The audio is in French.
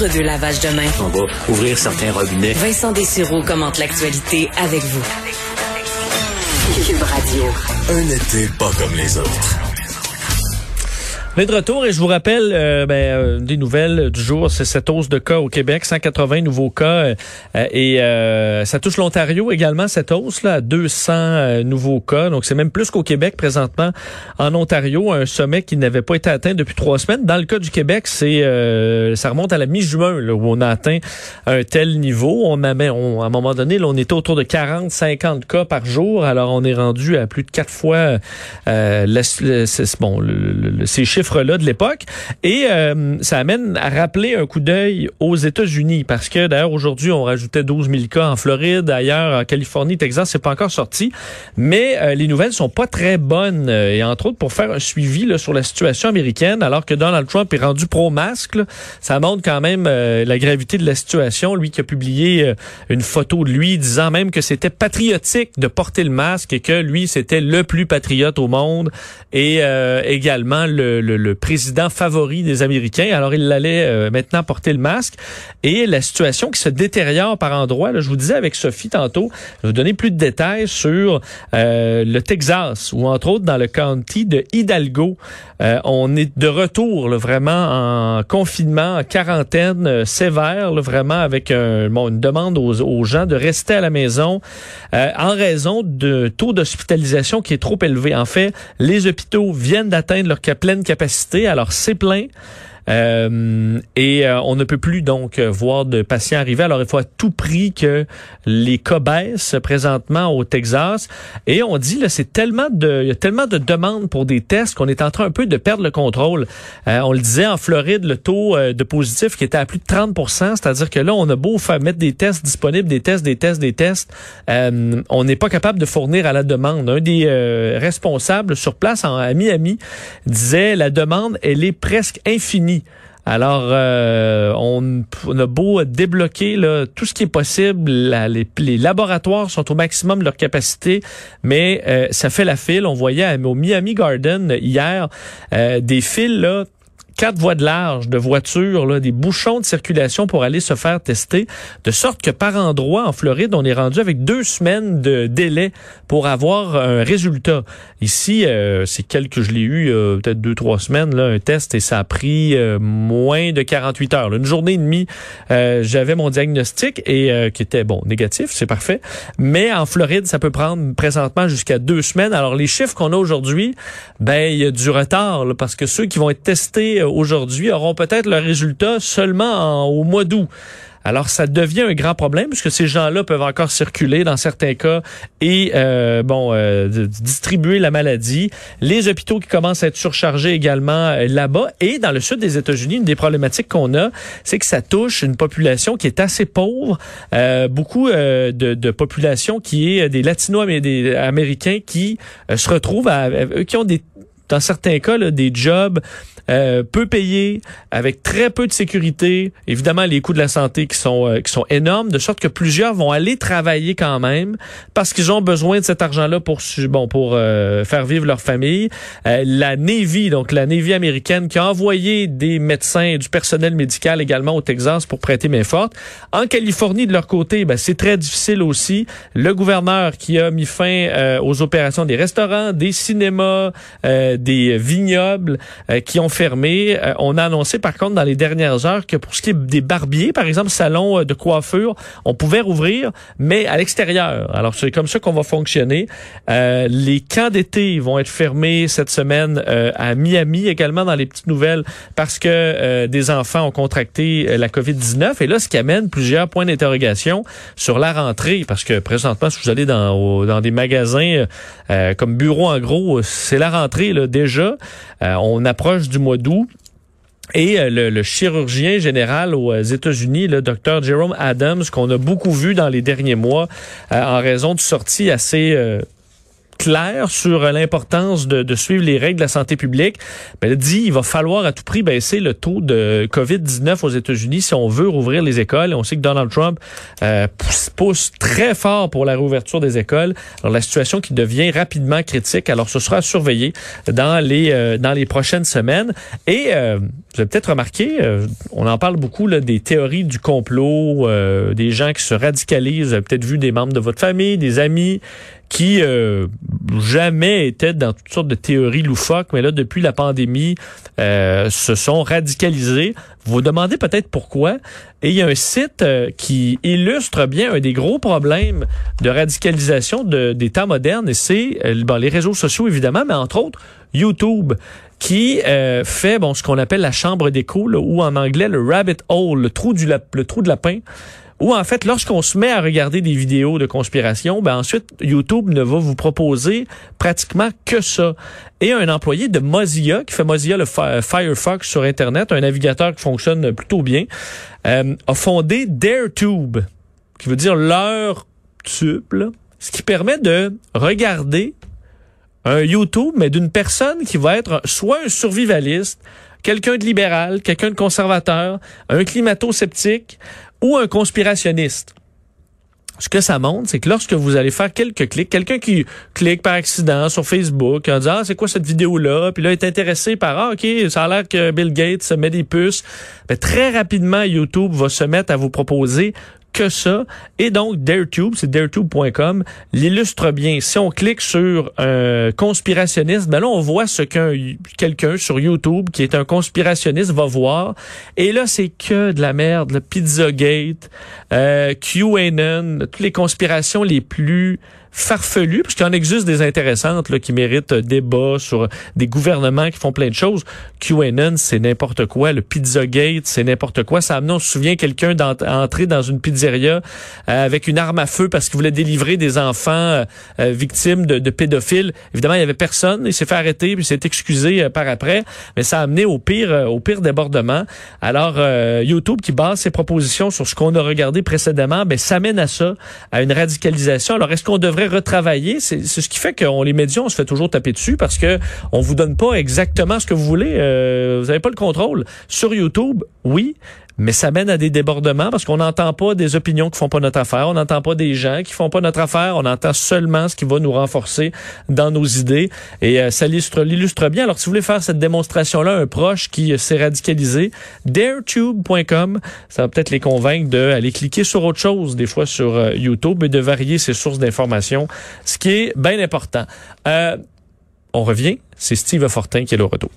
L'entrevue lavage de main. On va ouvrir certains robinets. Vincent Dessureau commente l'actualité avec vous. Cube Radio. Un été pas comme les autres. On est de retour et je vous rappelle euh, ben, euh, des nouvelles du jour, c'est cette hausse de cas au Québec, 180 nouveaux cas euh, et ça touche l'Ontario également cette hausse là, 200 nouveaux cas, donc c'est même plus qu'au Québec présentement en Ontario, un sommet qui n'avait pas été atteint depuis trois semaines. Dans le cas du Québec, c'est ça remonte à la mi-juin où on a atteint un tel niveau. On avait, on, à un moment donné, là, on était autour de 40-50 cas par jour, alors on est rendu à plus de quatre fois bon, le, ces chiffres de l'époque. Et euh, ça amène à rappeler un coup d'œil aux États-Unis parce que d'ailleurs aujourd'hui on rajoutait 12 000 cas en Floride, ailleurs en Californie, Texas, c'est pas encore sorti, mais euh, les nouvelles sont pas très bonnes euh, et entre autres pour faire un suivi sur la situation américaine, alors que Donald Trump est rendu pro-masque, ça montre quand même la gravité de la situation. Lui qui a publié une photo de lui disant même que c'était patriotique de porter le masque et que lui c'était le plus patriote au monde et également le le président favori des Américains. Alors, il allait euh, maintenant porter le masque. Et la situation qui se détériore par endroits, là, je vous disais avec Sophie tantôt, je vais vous donner plus de détails sur euh, le Texas, ou entre autres dans le county de Hidalgo. Euh, on est de retour vraiment en confinement, en quarantaine sévère, vraiment avec un, bon, une demande aux, aux, gens de rester à la maison en raison de taux d'hospitalisation qui est trop élevé. En fait, les hôpitaux viennent d'atteindre leur pleine capacité alors, c'est plein. Euh, et euh, on ne peut plus donc voir de patients arriver. Alors, il faut à tout prix que les cas baissent présentement au Texas. Et on dit, là, c'est tellement de, il y a tellement de demandes pour des tests qu'on est en train un peu de perdre le contrôle. Euh, on le disait en Floride, le taux de positif qui était à plus de 30% c'est-à-dire que là, on a beau faire mettre des tests disponibles, des tests, des tests, des tests, on n'est pas capable de fournir à la demande. Un des responsables sur place en, à Miami disait, la demande, elle est presque infinie. Alors, euh, on, a beau débloquer tout ce qui est possible. les, laboratoires sont au maximum de leur capacité, mais euh, ça fait la file. On voyait au Miami Garden hier euh, des files là, quatre voies de large de voitures, là, des bouchons de circulation pour aller se faire tester, de sorte que par endroit en Floride, on est rendu avec deux semaines de délai pour avoir un résultat. Ici, euh, c'est quelques, je l'ai eu euh, peut-être deux trois semaines là, un test et ça a pris euh, moins de 48 heures. Une journée et demie, j'avais mon diagnostic et qui était bon négatif, c'est parfait. Mais en Floride, ça peut prendre présentement jusqu'à deux semaines. Alors les chiffres qu'on a aujourd'hui, ben il y a du retard parce que ceux qui vont être testés aujourd'hui auront peut-être le résultat seulement au mois d'août. Alors, ça devient un grand problème puisque ces gens-là peuvent encore circuler dans certains cas et euh, bon euh, distribuer la maladie. Les hôpitaux qui commencent à être surchargés également euh, là-bas et dans le sud des États-Unis, une des problématiques qu'on a, c'est que ça touche une population qui est assez pauvre, beaucoup de, de population qui est des latino-américains qui se retrouvent à, qui ont des dans certains cas, là, des jobs euh, peu payés, avec très peu de sécurité. Évidemment, les coûts de la santé qui sont euh, qui sont énormes, de sorte que plusieurs vont aller travailler quand même parce qu'ils ont besoin de cet argent-là pour bon pour euh, faire vivre leur famille. la Navy, donc la Navy américaine, qui a envoyé des médecins et du personnel médical également au Texas pour prêter main forte. En Californie, de leur côté, ben, c'est très difficile aussi. Le gouverneur qui a mis fin aux opérations des restaurants, des cinémas, des vignobles qui ont fermé. Euh, on a annoncé par contre dans les dernières heures que pour ce qui est des barbiers, par exemple, salon euh, de coiffure, on pouvait rouvrir, mais à l'extérieur. Alors c'est comme ça qu'on va fonctionner. Euh, les camps d'été vont être fermés cette semaine à Miami également dans les petites nouvelles parce que des enfants ont contracté la COVID-19 et là ce qui amène plusieurs points d'interrogation sur la rentrée parce que présentement si vous allez dans, dans des magasins comme bureau en gros, c'est la rentrée là, déjà. on approche du mois d'août. Et euh, le, chirurgien général aux euh, États-Unis, le docteur Jerome Adams, qu'on a beaucoup vu dans les derniers mois euh, en raison de sorties assez clair sur l'importance de, de, suivre les règles de la santé publique. Ben, elle dit il va falloir à tout prix baisser le taux de COVID-19 aux États-Unis si on veut rouvrir les écoles. on sait que Donald Trump euh, pousse, très fort pour la réouverture des écoles. Alors la situation qui devient rapidement critique. Alors ce sera surveillé dans les euh, dans les prochaines semaines. Et euh, vous avez peut-être remarqué, euh, on en parle beaucoup là, des théories du complot, des gens qui se radicalisent. Vous avez peut-être vu des membres de votre famille, des amis qui euh, jamais étaient dans toutes sortes de théories loufoques, mais là, depuis la pandémie, euh, se sont radicalisés. Vous vous demandez peut-être pourquoi. Et il y a un site euh, qui illustre bien un des gros problèmes de radicalisation de, des temps modernes, et c'est bon, les réseaux sociaux, évidemment, mais entre autres, YouTube qui fait bon ce qu'on appelle la chambre d'écho ou en anglais le rabbit hole, le trou du de lapin ou en fait, lorsqu'on se met à regarder des vidéos de conspiration, ben ensuite, YouTube ne va vous proposer pratiquement que ça. Et un employé de Mozilla, qui fait Mozilla le Firefox sur Internet, un navigateur qui fonctionne plutôt bien, euh, a fondé DareTube, qui veut dire leur tube, ce qui permet de regarder un YouTube, mais d'une personne qui va être soit un survivaliste, quelqu'un de libéral, quelqu'un de conservateur, un climato-sceptique ou un conspirationniste. Ce que ça montre, c'est que lorsque vous allez faire quelques clics, quelqu'un qui clique par accident sur Facebook en disant ah, c'est quoi cette vidéo-là, puis là est intéressé par ah ok ça a l'air que Bill Gates se met des puces, ben, très rapidement YouTube va se mettre à vous proposer que ça. Et donc, DareTube, c'est daretube.com, l'illustre bien. Si on clique sur un conspirationniste, ben là, on voit ce qu'un quelqu'un sur YouTube qui est un conspirationniste va voir. Et là, c'est que de la merde. Le Pizzagate, euh, QAnon, toutes les conspirations les plus farfelu, parce qu'il en existe des intéressantes là, qui méritent débat sur des gouvernements qui font plein de choses. QAnon, c'est n'importe quoi. Le Pizzagate, c'est n'importe quoi. Ça a amené, on se souvient, quelqu'un d'entrer dans une pizzeria euh, avec une arme à feu parce qu'il voulait délivrer des enfants euh, euh, victimes de, pédophiles. Évidemment, il y avait personne. Il s'est fait arrêter puis s'est excusé par après. Mais ça a amené au pire, au pire débordement. Alors, YouTube qui base ses propositions sur ce qu'on a regardé précédemment, ben, ça mène à ça, à une radicalisation. Alors, est-ce qu'on devrait retravailler. C'est ce qui fait qu'on les médias, on se fait toujours taper dessus parce que on vous donne pas exactement ce que vous voulez. Euh, vous avez pas le contrôle. Sur YouTube, oui, mais ça mène à des débordements parce qu'on n'entend pas des opinions qui font pas notre affaire, on n'entend pas des gens qui font pas notre affaire, on entend seulement ce qui va nous renforcer dans nos idées et euh, ça l'illustre bien. Alors si vous voulez faire cette démonstration là, un proche qui s'est radicalisé, daretube.com, ça va peut-être les convaincre d'aller cliquer sur autre chose des fois sur euh, YouTube et de varier ses sources d'information, ce qui est bien important. Euh, on revient, c'est Steve Fortin qui est le retour.